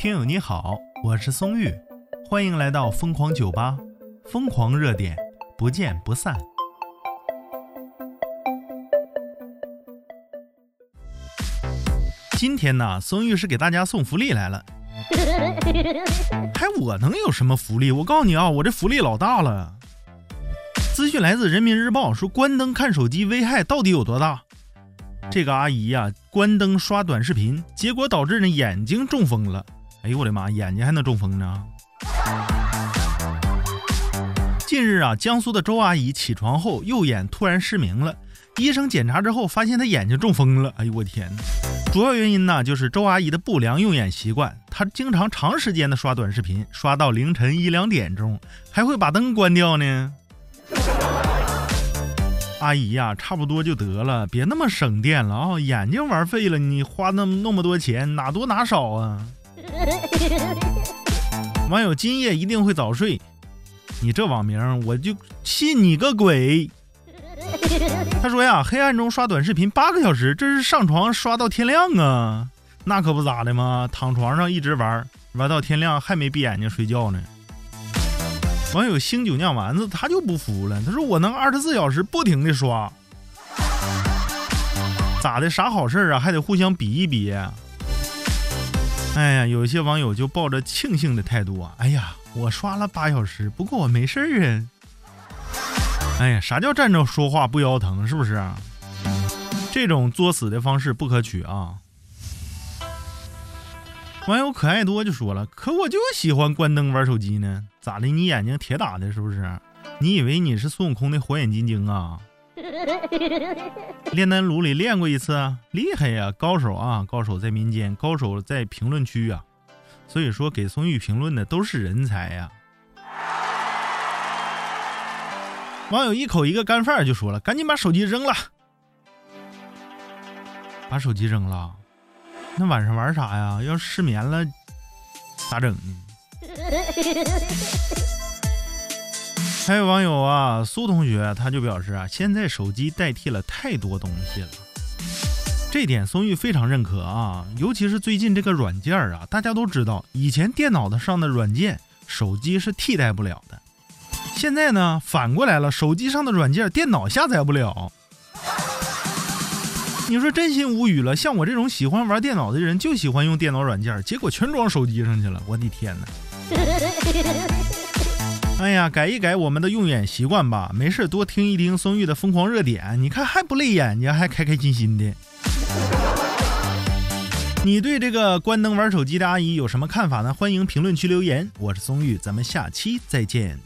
听友你好，我是松玉，欢迎来到疯狂酒吧，疯狂热点，不见不散。今天呢，松玉是给大家送福利来了。还我能有什么福利？我告诉你啊，我这福利老大了。资讯来自人民日报，说关灯看手机危害到底有多大？这个阿姨呀，关灯刷短视频，结果导致呢眼睛中风了。哎呦我的妈，眼睛还能中风呢？近日啊，江苏的周阿姨起床后右眼突然失明了，医生检查之后发现她眼睛中风了。哎呦我天！主要原因呢就是周阿姨的不良用眼习惯，她经常长时间的刷短视频，刷到凌晨一两点钟，还会把灯关掉呢。阿姨呀，差不多就得了，别那么省电了啊！眼睛玩废了，你花那那么多钱，哪多哪少啊？网友今夜一定会早睡，你这网名我就信你个鬼！他说呀，黑暗中刷短视频八个小时，这是上床刷到天亮啊？那可不咋的嘛，躺床上一直玩，玩到天亮还没闭眼睛睡觉呢。网友星酒酿丸子他就不服了，他说我能二十四小时不停的刷，咋的？啥好事啊？还得互相比一比。哎呀，有些网友就抱着庆幸的态度啊！哎呀，我刷了八小时，不过我没事儿啊。哎呀，啥叫站着说话不腰疼？是不是？这种作死的方式不可取啊！网友可爱多就说了：“可我就喜欢关灯玩手机呢，咋的？你眼睛铁打的，是不是？你以为你是孙悟空的火眼金睛啊？” 炼丹炉里练过一次，厉害呀，高手啊，高手在民间，高手在评论区啊，所以说给松玉评论的都是人才呀。网友一口一个干饭就说了：“赶紧把手机扔了，把手机扔了，那晚上玩啥呀？要失眠了咋整呢？”还有网友啊，苏同学他就表示啊，现在手机代替了太多东西了，这点松玉非常认可啊。尤其是最近这个软件啊，大家都知道，以前电脑的上的软件，手机是替代不了的。现在呢，反过来了，手机上的软件，电脑下载不了。你说真心无语了。像我这种喜欢玩电脑的人，就喜欢用电脑软件，结果全装手机上去了。我的天哪！哎呀，改一改我们的用眼习惯吧。没事，多听一听松玉的疯狂热点，你看还不累眼睛，还开开心心的。你对这个关灯玩手机的阿姨有什么看法呢？欢迎评论区留言。我是松玉，咱们下期再见。